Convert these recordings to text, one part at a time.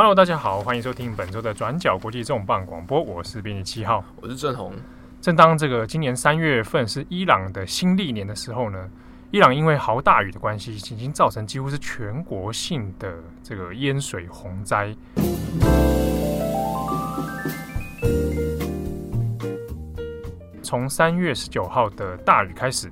Hello，大家好，欢迎收听本周的转角国际重磅广播，我是编辑七号，我是郑红。正当这个今年三月份是伊朗的新历年的时候呢，伊朗因为豪大雨的关系，已经造成几乎是全国性的这个淹水洪灾。从三月十九号的大雨开始。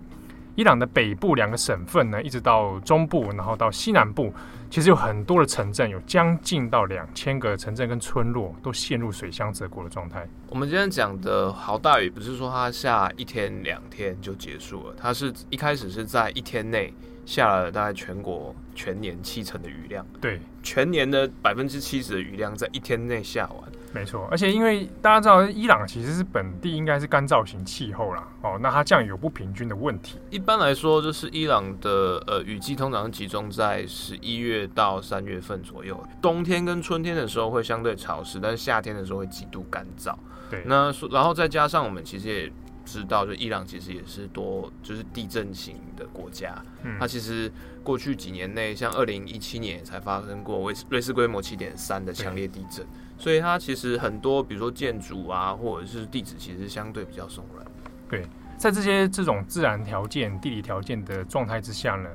伊朗的北部两个省份呢，一直到中部，然后到西南部，其实有很多的城镇，有将近到两千个城镇跟村落都陷入水乡泽国的状态。我们今天讲的豪大雨，不是说它下一天两天就结束了，它是一开始是在一天内下了大概全国全年七成的雨量，对，全年的百分之七十的雨量在一天内下完。没错，而且因为大家知道，伊朗其实是本地应该是干燥型气候啦，哦，那它降雨有不平均的问题。一般来说，就是伊朗的呃雨季通常集中在十一月到三月份左右，冬天跟春天的时候会相对潮湿，但是夏天的时候会极度干燥。对，那然后再加上我们其实也知道，就伊朗其实也是多就是地震型的国家，嗯，它其实过去几年内，像二零一七年才发生过瑞瑞士规模七点三的强烈地震。所以它其实很多，比如说建筑啊，或者是地质，其实相对比较松软。对，在这些这种自然条件、地理条件的状态之下呢，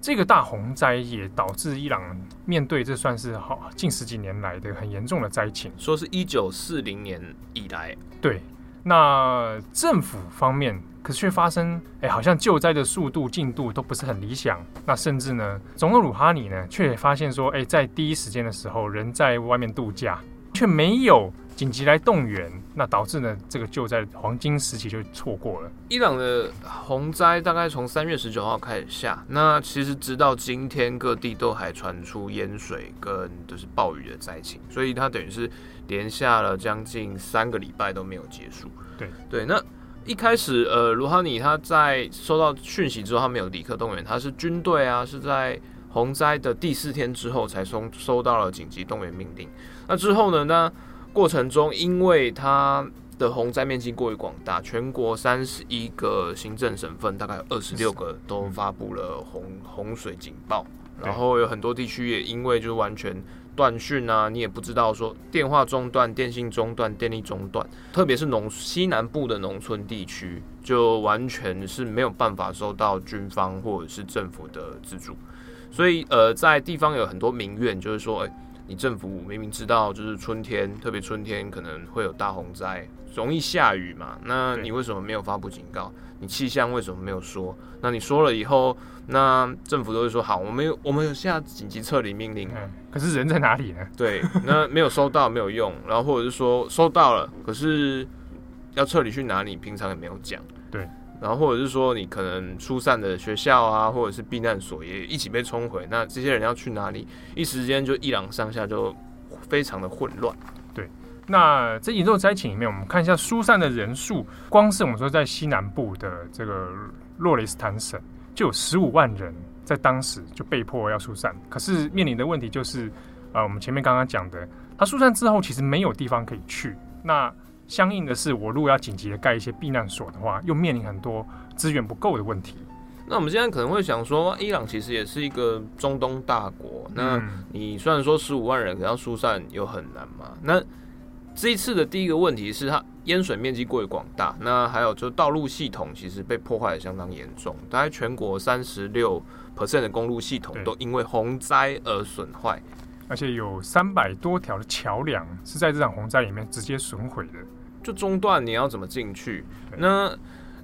这个大洪灾也导致伊朗面对这算是好近十几年来的很严重的灾情。说是一九四零年以来，对。那政府方面可是却发生，哎，好像救灾的速度进度都不是很理想。那甚至呢，总统鲁哈尼呢，却发现说，哎，在第一时间的时候，人在外面度假。却没有紧急来动员，那导致呢这个救灾黄金时期就错过了。伊朗的洪灾大概从三月十九号开始下，那其实直到今天各地都还传出淹水跟就是暴雨的灾情，所以它等于是连下了将近三个礼拜都没有结束。对对，那一开始呃卢哈尼他在收到讯息之后，他没有立刻动员，他是军队啊是在。洪灾的第四天之后，才收收到了紧急动员命令。那之后呢？那过程中，因为它的洪灾面积过于广大，全国三十一个行政省份，大概有二十六个都发布了洪洪水警报。然后有很多地区也因为就完全断讯啊，你也不知道说电话中断、电信中断、电力中断，特别是农西南部的农村地区，就完全是没有办法收到军方或者是政府的资助。所以，呃，在地方有很多民怨，就是说，哎，你政府明明知道，就是春天，特别春天可能会有大洪灾，容易下雨嘛，那你为什么没有发布警告？你气象为什么没有说？那你说了以后，那政府都会说好，我们有我们有下紧急撤离命令，嗯，可是人在哪里呢？对，那没有收到，没有用，然后或者是说收到了，可是要撤离去哪里？平常也没有讲，对。然后或者是说，你可能疏散的学校啊，或者是避难所也一起被冲毁，那这些人要去哪里？一时间就伊朗上下就非常的混乱。对，那这严重灾情里面，我们看一下疏散的人数，光是我们说在西南部的这个洛雷斯坦省，就有十五万人在当时就被迫要疏散。可是面临的问题就是，呃，我们前面刚刚讲的，他疏散之后其实没有地方可以去。那相应的是，我如果要紧急的盖一些避难所的话，又面临很多资源不够的问题。那我们现在可能会想说，伊朗其实也是一个中东大国。那你虽然说十五万人，可要疏散又很难嘛？那这一次的第一个问题是，它淹水面积过于广大。那还有就是道路系统其实被破坏的相当严重，大概全国三十六 percent 的公路系统都因为洪灾而损坏，而且有三百多条的桥梁是在这场洪灾里面直接损毁的。就中断，你要怎么进去？那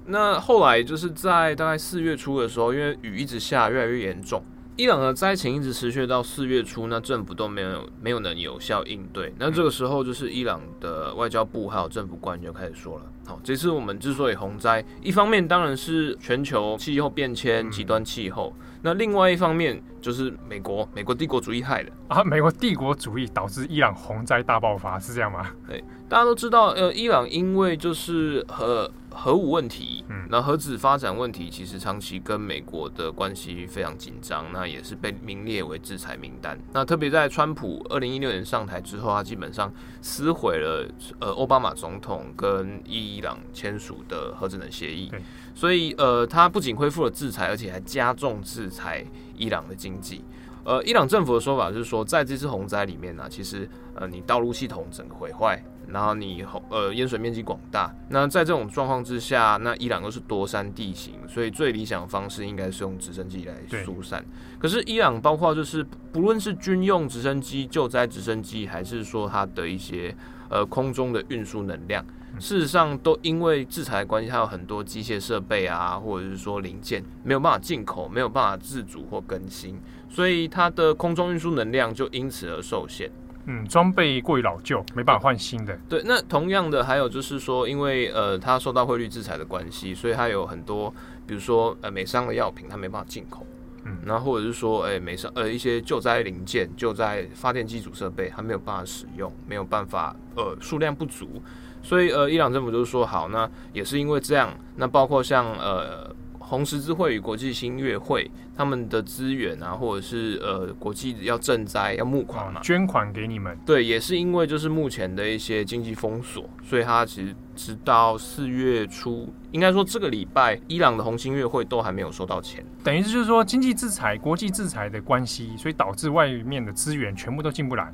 那后来就是在大概四月初的时候，因为雨一直下，越来越严重，伊朗的灾情一直持续到四月初，那政府都没有没有能有效应对。那这个时候，就是伊朗的外交部还有政府官员就开始说了：好，这次我们之所以洪灾，一方面当然是全球气候变迁、极端气候。那另外一方面就是美国，美国帝国主义害的啊！美国帝国主义导致伊朗洪灾大爆发，是这样吗？对，大家都知道，呃，伊朗因为就是核核武问题，嗯，那核子发展问题，其实长期跟美国的关系非常紧张，那也是被名列为制裁名单。那特别在川普二零一六年上台之后，他基本上撕毁了呃奥巴马总统跟伊朗签署的核子能协议。所以，呃，他不仅恢复了制裁，而且还加重制裁伊朗的经济。呃，伊朗政府的说法是说，在这次洪灾里面呢、啊，其实呃，你道路系统整个毁坏。然后你呃淹水面积广大，那在这种状况之下，那伊朗又是多山地形，所以最理想的方式应该是用直升机来疏散。可是伊朗包括就是不论是军用直升机、救灾直升机，还是说它的一些呃空中的运输能量，事实上都因为制裁的关系，它有很多机械设备啊，或者是说零件没有办法进口，没有办法自主或更新，所以它的空中运输能量就因此而受限。嗯，装备过于老旧，没办法换新的。对，那同样的还有就是说，因为呃，它受到汇率制裁的关系，所以它有很多，比如说呃，美商的药品它没办法进口。嗯，然后或者是说，哎、欸，美商呃一些救灾零件、救灾发电机组设备，它没有办法使用，没有办法呃数量不足，所以呃，伊朗政府就是说，好，那也是因为这样，那包括像呃。红十字会与国际新月会他们的资源啊，或者是呃国际要赈灾要募款嘛，捐款给你们。对，也是因为就是目前的一些经济封锁，所以他其实直到四月初，应该说这个礼拜，伊朗的红新月会都还没有收到钱。等于就是说经济制裁、国际制裁的关系，所以导致外面的资源全部都进不来，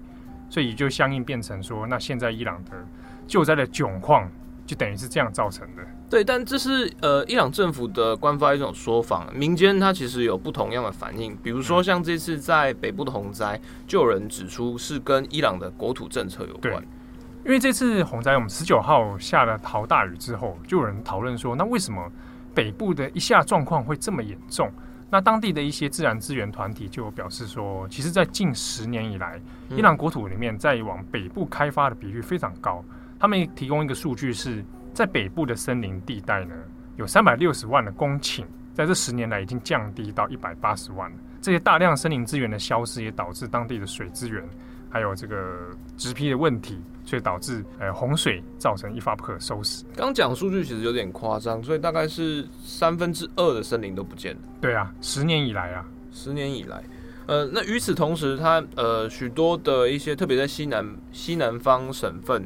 所以就相应变成说，那现在伊朗的救灾的窘况。就等于是这样造成的。对，但这是呃伊朗政府的官方一种说法，民间它其实有不同样的反应。比如说像这次在北部的洪灾，就有人指出是跟伊朗的国土政策有关。因为这次洪灾，我们十九号下了豪大雨之后，就有人讨论说，那为什么北部的一下状况会这么严重？那当地的一些自然资源团体就表示说，其实，在近十年以来，伊朗国土里面在往北部开发的比率非常高。他们提供一个数据是，在北部的森林地带呢，有三百六十万的公顷，在这十年来已经降低到一百八十万。这些大量森林资源的消失，也导致当地的水资源还有这个植批的问题，所以导致呃洪水造成一发不可收拾。刚讲数据其实有点夸张，所以大概是三分之二的森林都不见了。对啊，十年以来啊，十年以来，呃，那与此同时，它呃许多的一些特别在西南西南方省份。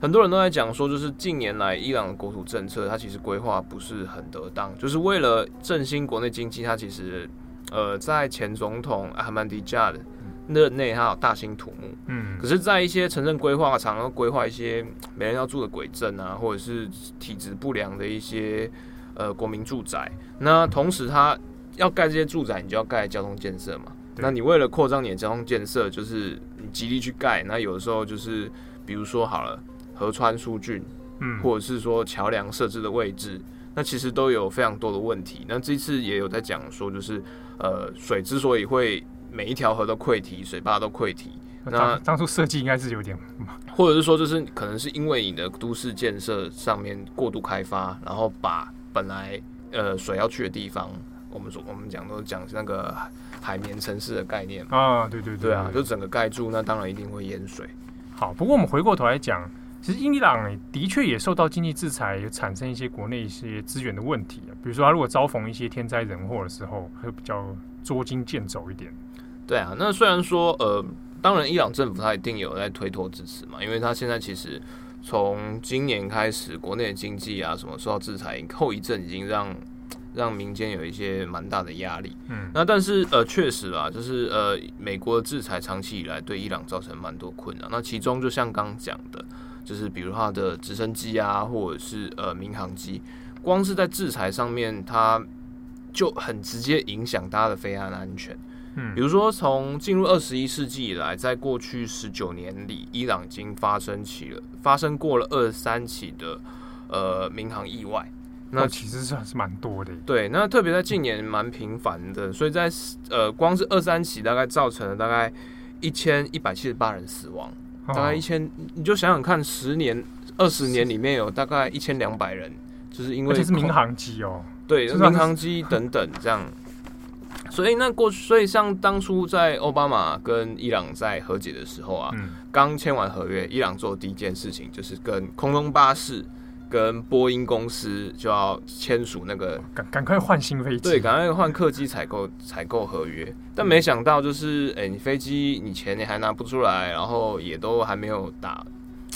很多人都在讲说，就是近年来伊朗的国土政策，它其实规划不是很得当，就是为了振兴国内经济，它其实呃在前总统阿曼迪加的任内，它有大兴土木，嗯，可是，在一些城镇规划，常常规划一些没人要住的鬼镇啊，或者是体质不良的一些呃国民住宅。那同时，它要盖这些住宅，你就要盖交通建设嘛。那你为了扩张你的交通建设，就是你极力去盖，那有的时候就是比如说好了。河川疏浚，嗯，或者是说桥梁设置的位置，那其实都有非常多的问题。那这次也有在讲说，就是呃，水之所以会每一条河都溃堤，水坝都溃堤，那当，初设计应该是有点，或者是说，就是可能是因为你的都市建设上面过度开发，然后把本来呃水要去的地方，我们说我们讲都讲那个海绵城市的概念啊，对对对，对，对啊，就整个盖住，那当然一定会淹水。好，不过我们回过头来讲。其实伊朗的确也受到经济制裁，有产生一些国内一些资源的问题啊。比如说，他如果遭逢一些天灾人祸的时候，会比较捉襟见肘一点。对啊，那虽然说，呃，当然伊朗政府他一定有在推脱支持嘛，因为他现在其实从今年开始，国内的经济啊什么受到制裁后遗症，已经让让民间有一些蛮大的压力。嗯，那但是呃，确实啊，就是呃，美国的制裁长期以来对伊朗造成蛮多困扰。那其中就像刚讲的。就是比如它的直升机啊，或者是呃民航机，光是在制裁上面，它就很直接影响大家的飞安安全。嗯，比如说从进入二十一世纪以来，在过去十九年里，伊朗已经发生起了发生过了二三起的呃民航意外。那其实是还是蛮多的。对，那特别在近年蛮频繁的，所以在呃光是二三起，大概造成了大概一千一百七十八人死亡。大概一千，你就想想看，十年、二十年里面有大概一千两百人，就是因为这是民航机哦，对，民航机等等这样。所以那过去，所以像当初在奥巴马跟伊朗在和解的时候啊，刚签完合约，伊朗做第一件事情就是跟空中巴士。跟波音公司就要签署那个赶赶快换新飞机，对，赶快换客机采购采购合约。但没想到就是，哎、欸，你飞机你钱你还拿不出来，然后也都还没有打，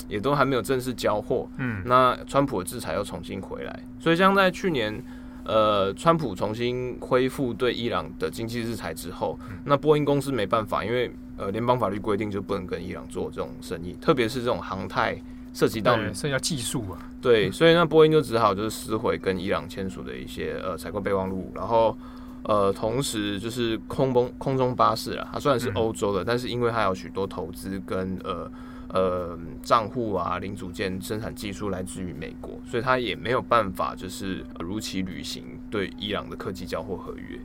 也都还没有正式交货。嗯，那川普的制裁又重新回来，所以像在去年呃，川普重新恢复对伊朗的经济制裁之后，嗯、那波音公司没办法，因为呃，联邦法律规定就不能跟伊朗做这种生意，特别是这种航太涉及到涉及到技术啊，对，所以那波音就只好就是撕毁跟伊朗签署的一些呃采购备忘录，然后呃，同时就是空中空中巴士啊，它虽然是欧洲的，嗯、但是因为它有许多投资跟呃。呃，账户啊，零组件生产技术来自于美国，所以它也没有办法就是如期履行对伊朗的科技交货合约。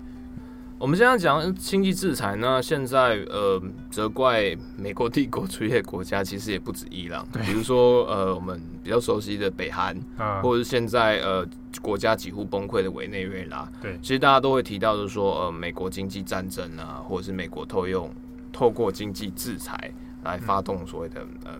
我们现在讲经济制裁呢，现在呃责怪美国帝国主义的国家其实也不止伊朗，比如说呃我们比较熟悉的北韩，啊、或者是现在呃国家几乎崩溃的委内瑞拉，对，其实大家都会提到就是说呃美国经济战争啊，或者是美国透用透过经济制裁。来发动所谓的嗯，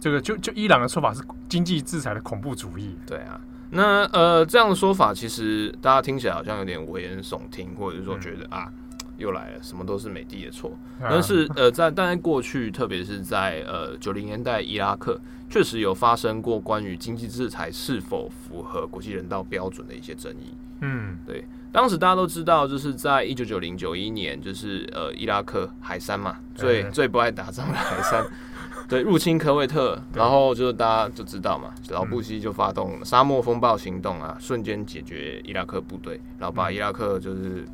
这个就就伊朗的说法是经济制裁的恐怖主义。对啊，那呃这样的说法其实大家听起来好像有点危言耸听，或者是说觉得、嗯、啊又来了，什么都是美帝的错。啊、但是呃在但在过去，特别是在呃九零年代伊拉克，确实有发生过关于经济制裁是否符合国际人道标准的一些争议。嗯，对。当时大家都知道，就是在一九九零九一年，就是呃伊拉克海山嘛，最最不爱打仗的海珊，对，入侵科威特，然后就是大家就知道嘛，老布希就发动沙漠风暴行动啊，瞬间解决伊拉克部队，然后把伊拉克就是，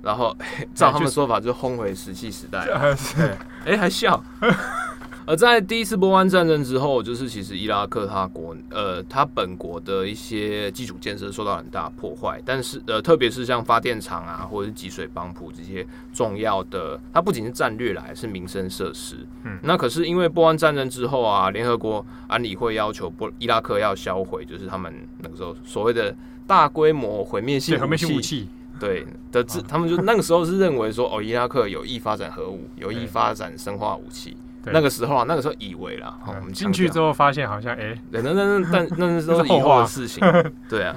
然后照他们说法就轰回石器时代，哎还笑。而在第一次波湾战争之后，就是其实伊拉克他国呃他本国的一些基础建设受到很大破坏，但是呃特别是像发电厂啊或者是集水帮浦这些重要的，它不仅是战略啦，还是民生设施。嗯，那可是因为波湾战争之后啊，联合国安理会要求波伊拉克要销毁，就是他们那个时候所谓的大规模毁灭性武器，对的，他们就 那个时候是认为说哦，伊拉克有意发展核武，有意发展生化武器。对。那个时候啊，那个时候以为啦，嗯、我们进去之后发现好像哎，那那那但 那那是以后的事情，对啊，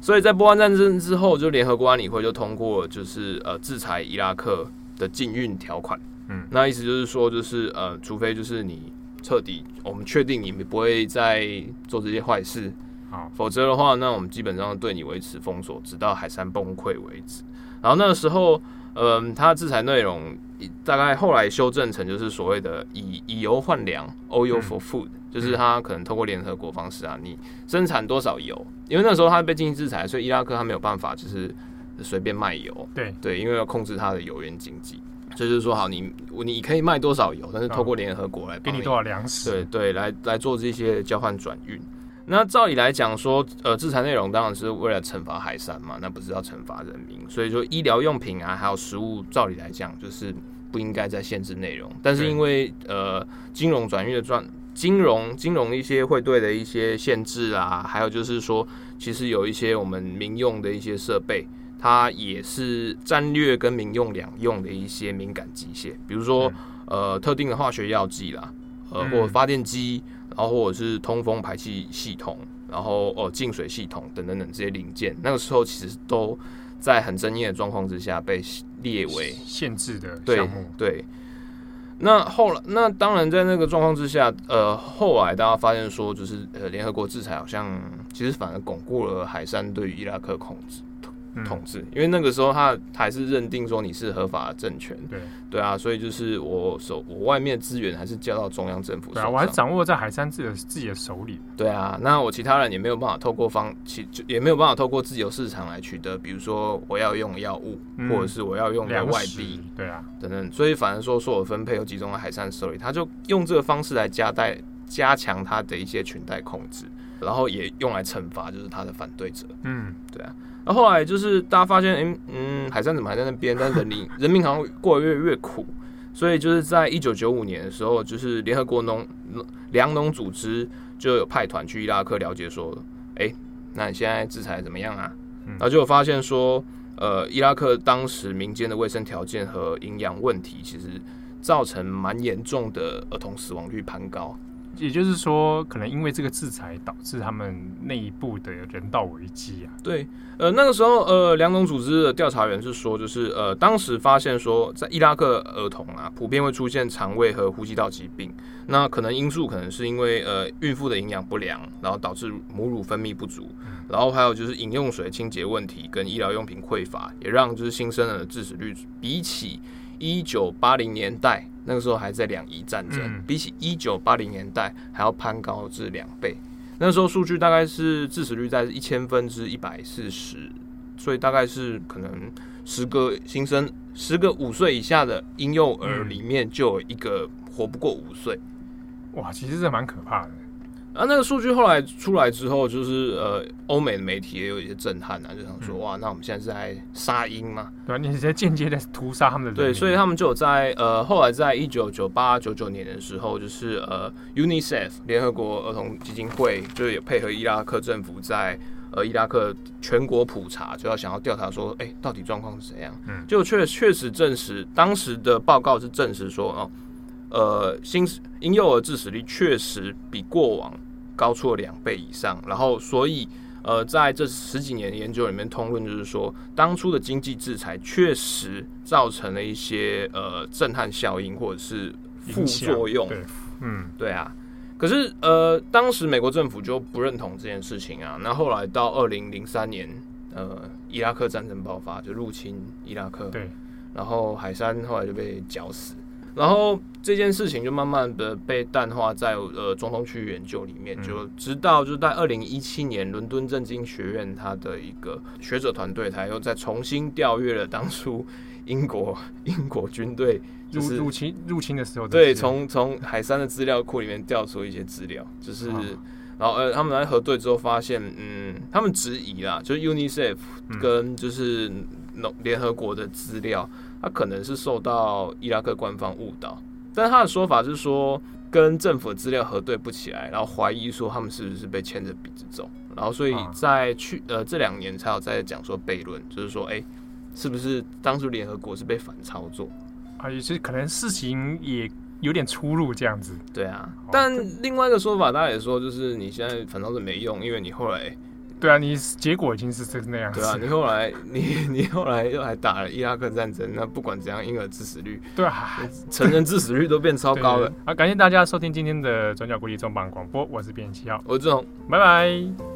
所以在波湾战争之后，就联合国安理会就通过就是呃制裁伊拉克的禁运条款，嗯，那意思就是说就是呃，除非就是你彻底我们确定你不会再做这些坏事，好，否则的话，那我们基本上对你维持封锁，直到海山崩溃为止。然后那个时候。嗯，它的制裁内容大概后来修正成就是所谓的以以油换粮，oil for food，、嗯、就是它可能通过联合国方式啊，你生产多少油？因为那时候它被经济制裁，所以伊拉克它没有办法就是随便卖油。对对，因为要控制它的油源经济，所以就是说好，你你可以卖多少油，但是透过联合国来给你多少粮食？对对，来来做这些交换转运。那照理来讲说，呃，制裁内容当然是为了惩罚海山嘛，那不是要惩罚人民。所以说，医疗用品啊，还有食物，照理来讲就是不应该再限制内容。但是因为呃，金融转运的转金融金融一些汇兑的一些限制啊，还有就是说，其实有一些我们民用的一些设备，它也是战略跟民用两用的一些敏感机械，比如说呃，特定的化学药剂啦，呃，或者发电机。然后或者是通风排气系统，然后哦净水系统等等等这些零件，那个时候其实都在很争议的状况之下被列为限制的项目。对，对，那后来那当然在那个状况之下，呃，后来大家发现说，就是呃联合国制裁好像其实反而巩固了海山对于伊拉克控制。统治，因为那个时候他还是认定说你是合法的政权，对。对啊，所以就是我手我外面资源还是交到中央政府手上，对啊，我还掌握在海山自己的自己的手里，对啊，那我其他人也没有办法透过方其就也没有办法透过自由市场来取得，比如说我要用药物，嗯、或者是我要用的外币，对啊，等等，所以反正说所有分配又集中在海山手里，他就用这个方式来加代加强他的一些裙带控制，然后也用来惩罚就是他的反对者，嗯，对啊。那后来就是大家发现，嗯嗯，海珊怎么还在那边？但是人民 人民好像过得越来越苦，所以就是在一九九五年的时候，就是联合国农粮农组织就有派团去伊拉克了解，说，哎、欸，那你现在制裁怎么样啊？然后就有发现说，呃，伊拉克当时民间的卫生条件和营养问题，其实造成蛮严重的儿童死亡率攀高。也就是说，可能因为这个制裁导致他们内部的人道危机啊。对，呃，那个时候，呃，两种组织的调查员是说，就是呃，当时发现说，在伊拉克儿童啊，普遍会出现肠胃和呼吸道疾病。那可能因素可能是因为呃，孕妇的营养不良，然后导致母乳分泌不足，然后还有就是饮用水清洁问题跟医疗用品匮乏，也让就是新生儿的致死率比起一九八零年代。那个时候还在两伊战争，嗯、比起一九八零年代还要攀高至两倍。那时候数据大概是致死率在一千分之一百四十，所以大概是可能十个新生，十个五岁以下的婴幼儿里面就有一个活不过五岁。哇，其实这蛮可怕的。啊，那个数据后来出来之后，就是呃，欧美的媒体也有一些震撼啊，就想说，哇，那我们现在是在杀婴嘛？对啊，你是在间接的屠杀他们。对，所以他们就有在呃，后来在一九九八九九年的时候，就是呃，UNICEF 联合国儿童基金会，就也配合伊拉克政府在呃伊拉克全国普查，就要想要调查说，哎、欸，到底状况是怎样？嗯，就确确实证实，当时的报告是证实说，哦，呃，新婴幼儿致死率确实比过往。高出了两倍以上，然后所以呃，在这十几年的研究里面，通论就是说，当初的经济制裁确实造成了一些呃震撼效应或者是副作用。对，嗯，对啊。可是呃，当时美国政府就不认同这件事情啊。那后来到二零零三年，呃，伊拉克战争爆发，就入侵伊拉克，对，然后海山后来就被绞死。然后这件事情就慢慢的被淡化在呃中东区域研究里面，就直到就在二零一七年，伦敦政经学院它的一个学者团队，他又再重新调阅了当初英国 英国军队入入侵入侵的时候的，对，从从海山的资料库里面调出一些资料，就是然后呃他们来核对之后发现，嗯，他们质疑啦，就是 UNICEF 跟就是联合国的资料。他可能是受到伊拉克官方误导，但他的说法是说跟政府的资料核对不起来，然后怀疑说他们是不是被牵着鼻子走，然后所以在去呃这两年才有在讲说悖论，就是说哎、欸，是不是当初联合国是被反操作啊？也是可能事情也有点出入这样子。对啊，但另外一个说法，大家也说就是你现在反操作没用，因为你后来。对啊，你结果已经是这那样子。对啊，你后来你 你后来又还打了伊拉克战争，那不管怎样，婴儿致死率，对啊，成人致死率都变超高了。好，感谢大家收听今天的转角国际重磅广播，我是编辑七号，我是志宏，拜拜。